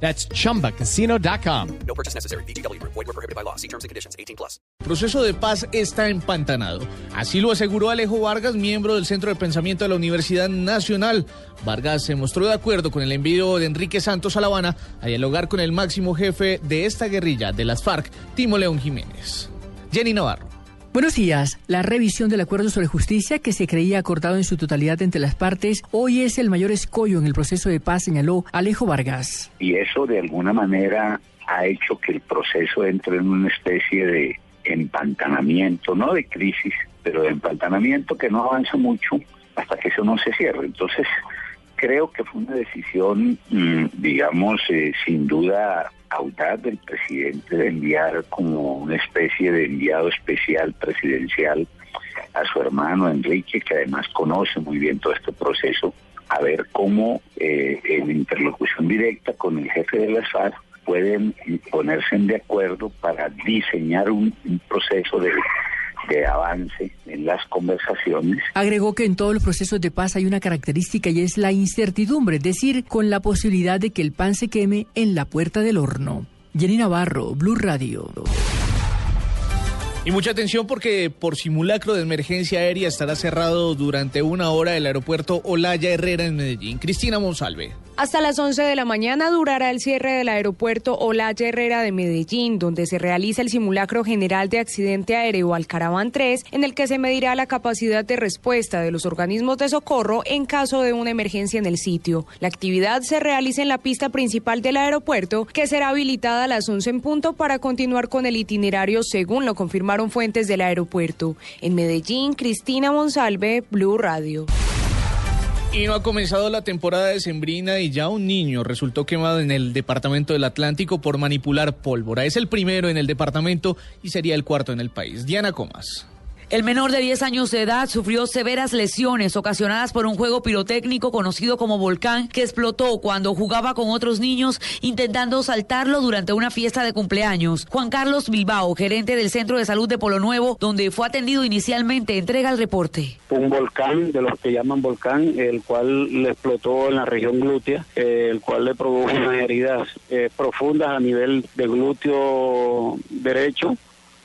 That's chumbacasino.com. No purchase necessary. BGW. Void were prohibited by law. See terms and conditions. 18 plus. El proceso de paz está empantanado. Así lo aseguró Alejo Vargas, miembro del Centro de Pensamiento de la Universidad Nacional. Vargas se mostró de acuerdo con el envío de Enrique Santos a La Habana a dialogar con el máximo jefe de esta guerrilla de las FARC, Timo León Jiménez. Jenny Navarro. Buenos días. La revisión del acuerdo sobre justicia que se creía acordado en su totalidad entre las partes hoy es el mayor escollo en el proceso de paz, señaló Alejo Vargas. Y eso de alguna manera ha hecho que el proceso entre en una especie de empantanamiento, no de crisis, pero de empantanamiento que no avanza mucho hasta que eso no se cierre. Entonces, creo que fue una decisión, mm, digamos, eh, sin duda audaz del presidente de enviar como una especie de enviado especial presidencial a su hermano Enrique, que además conoce muy bien todo este proceso, a ver cómo eh, en interlocución directa con el jefe de las FARC pueden ponerse de acuerdo para diseñar un, un proceso de de avance en las conversaciones. Agregó que en todos los procesos de paz hay una característica y es la incertidumbre, es decir, con la posibilidad de que el pan se queme en la puerta del horno. Jenny Navarro, Blue Radio. Y mucha atención porque por simulacro de emergencia aérea estará cerrado durante una hora el aeropuerto Olaya Herrera en Medellín. Cristina Monsalve. Hasta las 11 de la mañana durará el cierre del aeropuerto Olaya Herrera de Medellín, donde se realiza el simulacro general de accidente aéreo Alcaraván 3, en el que se medirá la capacidad de respuesta de los organismos de socorro en caso de una emergencia en el sitio. La actividad se realiza en la pista principal del aeropuerto, que será habilitada a las 11 en punto para continuar con el itinerario según lo confirmaron fuentes del aeropuerto. En Medellín, Cristina Monsalve, Blue Radio. Y no ha comenzado la temporada de sembrina y ya un niño resultó quemado en el departamento del Atlántico por manipular pólvora. Es el primero en el departamento y sería el cuarto en el país. Diana Comas. El menor de 10 años de edad sufrió severas lesiones ocasionadas por un juego pirotécnico conocido como volcán que explotó cuando jugaba con otros niños intentando saltarlo durante una fiesta de cumpleaños. Juan Carlos Bilbao, gerente del Centro de Salud de Polo Nuevo, donde fue atendido inicialmente, entrega el reporte. Un volcán, de los que llaman volcán, el cual le explotó en la región glútea, eh, el cual le produjo unas heridas eh, profundas a nivel de glúteo derecho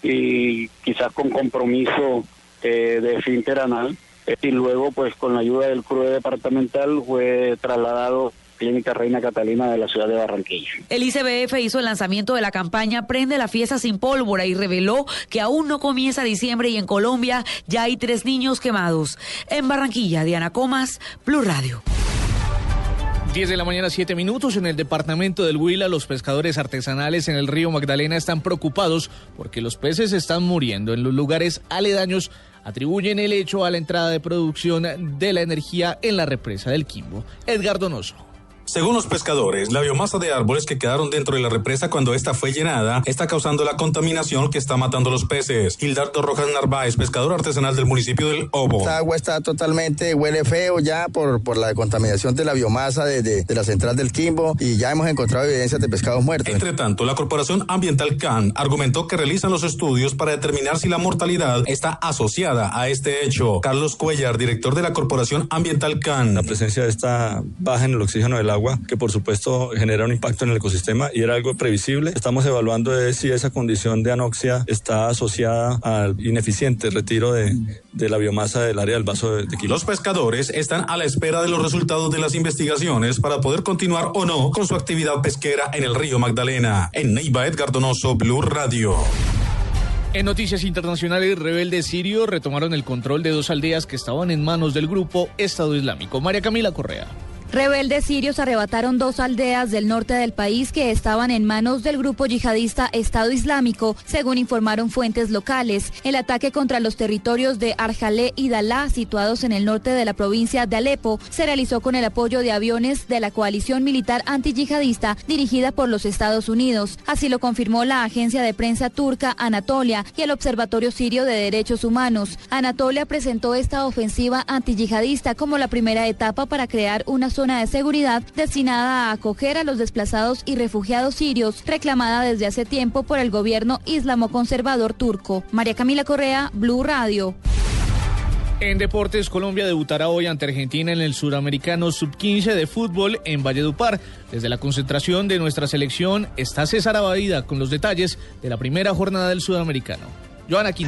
y quizás con compromiso eh, de finter anal. y luego, pues con la ayuda del CRUE departamental, fue trasladado Clínica Reina Catalina de la ciudad de Barranquilla. El ICBF hizo el lanzamiento de la campaña Prende la fiesta sin pólvora y reveló que aún no comienza diciembre y en Colombia ya hay tres niños quemados. En Barranquilla, Diana Comas, Blue Radio. 10 de la mañana, 7 minutos. En el departamento del Huila, los pescadores artesanales en el río Magdalena están preocupados porque los peces están muriendo. En los lugares aledaños atribuyen el hecho a la entrada de producción de la energía en la represa del Quimbo. Edgar Donoso. Según los pescadores, la biomasa de árboles que quedaron dentro de la represa cuando esta fue llenada está causando la contaminación que está matando los peces. Hildardo Rojas Narváez, pescador artesanal del municipio del Obo. Esta agua está totalmente, huele feo ya por, por la contaminación de la biomasa de, de, de la central del Quimbo y ya hemos encontrado evidencias de pescados muertos. Entre tanto, la Corporación Ambiental CAN argumentó que realizan los estudios para determinar si la mortalidad está asociada a este hecho. Carlos Cuellar, director de la Corporación Ambiental CAN. La presencia de esta baja en el oxígeno del agua, que por supuesto genera un impacto en el ecosistema y era algo previsible. Estamos evaluando de si esa condición de anoxia está asociada al ineficiente retiro de, de la biomasa del área del vaso de, de. Los pescadores están a la espera de los resultados de las investigaciones para poder continuar o no con su actividad pesquera en el río Magdalena. En Neiva, Edgar Donoso, Blue Radio. En noticias internacionales, rebeldes sirios retomaron el control de dos aldeas que estaban en manos del grupo Estado Islámico. María Camila Correa. Rebeldes sirios arrebataron dos aldeas del norte del país que estaban en manos del grupo yihadista Estado Islámico, según informaron fuentes locales. El ataque contra los territorios de Arjalé y Dalá, situados en el norte de la provincia de Alepo, se realizó con el apoyo de aviones de la coalición militar antiyihadista dirigida por los Estados Unidos. Así lo confirmó la agencia de prensa turca Anatolia y el Observatorio Sirio de Derechos Humanos. Anatolia presentó esta ofensiva antiyihadista como la primera etapa para crear una de seguridad destinada a acoger a los desplazados y refugiados sirios, reclamada desde hace tiempo por el gobierno islamo-conservador turco. María Camila Correa, Blue Radio. En Deportes, Colombia debutará hoy ante Argentina en el Suramericano Sub-15 de fútbol en Valledupar. Desde la concentración de nuestra selección está César Abadida con los detalles de la primera jornada del Sudamericano.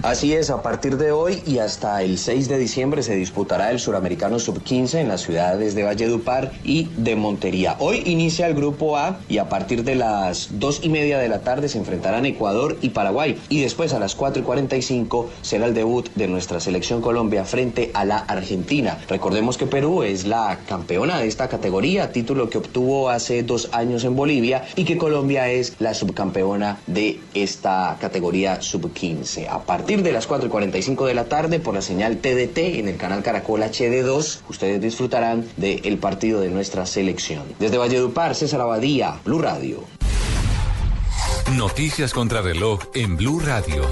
Así es, a partir de hoy y hasta el 6 de diciembre se disputará el Suramericano Sub-15 en las ciudades de Valledupar y de Montería. Hoy inicia el Grupo A y a partir de las 2 y media de la tarde se enfrentarán Ecuador y Paraguay. Y después a las 4 y 45 será el debut de nuestra selección Colombia frente a la Argentina. Recordemos que Perú es la campeona de esta categoría, título que obtuvo hace dos años en Bolivia y que Colombia es la subcampeona de esta categoría Sub-15 a partir de las 4 y 45 de la tarde por la señal TDT en el canal Caracol HD2. Ustedes disfrutarán del partido de nuestra selección. Desde Valledupar, César Abadía, Blue Radio. Noticias contra reloj en Blue Radio.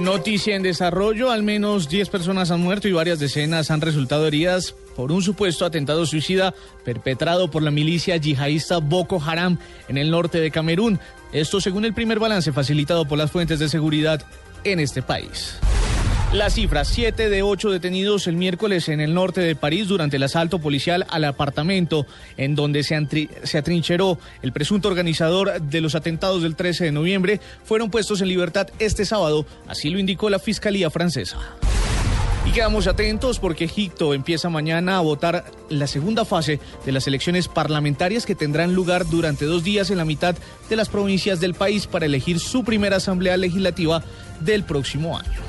Noticia en desarrollo, al menos 10 personas han muerto y varias decenas han resultado heridas por un supuesto atentado suicida perpetrado por la milicia yihadista Boko Haram en el norte de Camerún. Esto según el primer balance facilitado por las fuentes de seguridad en este país. La cifra, siete de ocho detenidos el miércoles en el norte de París durante el asalto policial al apartamento en donde se, se, atrincheró el presunto organizador de los atentados del 13 de noviembre, fueron puestos en libertad este sábado, así lo indicó la Fiscalía francesa. Y quedamos atentos porque Egipto empieza mañana a votar la segunda fase de las elecciones parlamentarias que tendrán lugar durante dos días en la mitad de las provincias del país para elegir su primera asamblea legislativa del próximo año.